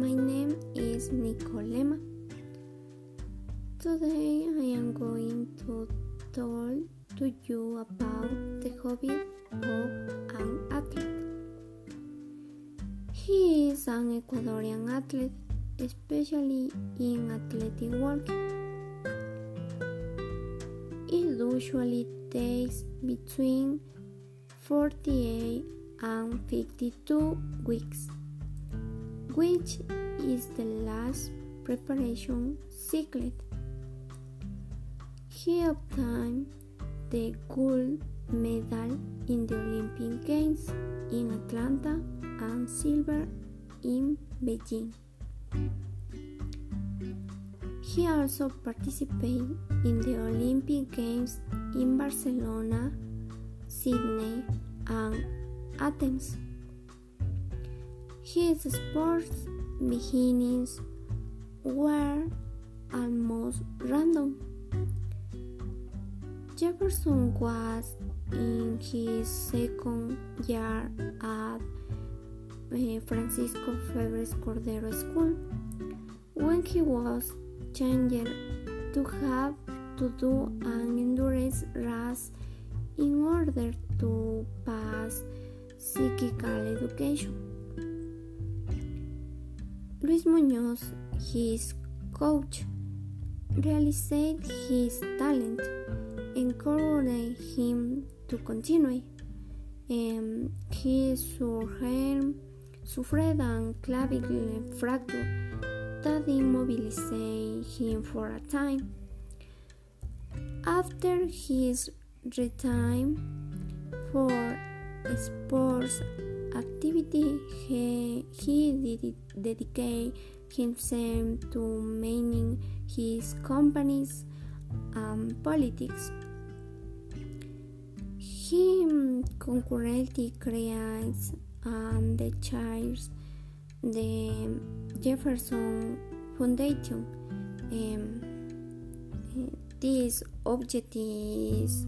My name is Nicolema. Today I am going to talk to you about the hobby of an athlete. He is an Ecuadorian athlete, especially in athletic walking. It usually takes between 48 and 52 weeks which is the last preparation cycle. He obtained the gold medal in the Olympic Games in Atlanta and silver in Beijing. He also participated in the Olympic Games in Barcelona, Sydney, and Athens. His sports beginnings were almost random. Jefferson was in his second year at uh, Francisco Febres Cordero School when he was changed to have to do an endurance race in order to pass psychical education. Luis Muñoz, his coach, realized his talent, encouraged him to continue. Um, he suffered, suffered a clavicle fracture that immobilized him for a time. After his retirement for sports activity, he, he dedicated himself to managing his companies and politics. He concurrently creates and the chairs the Jefferson Foundation. Um, this is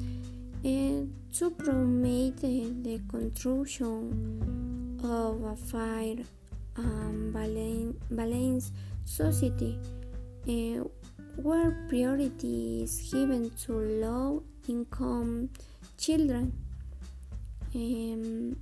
uh, to promote the construction of a fair and balanced society uh, where priority is given to low income children. Um,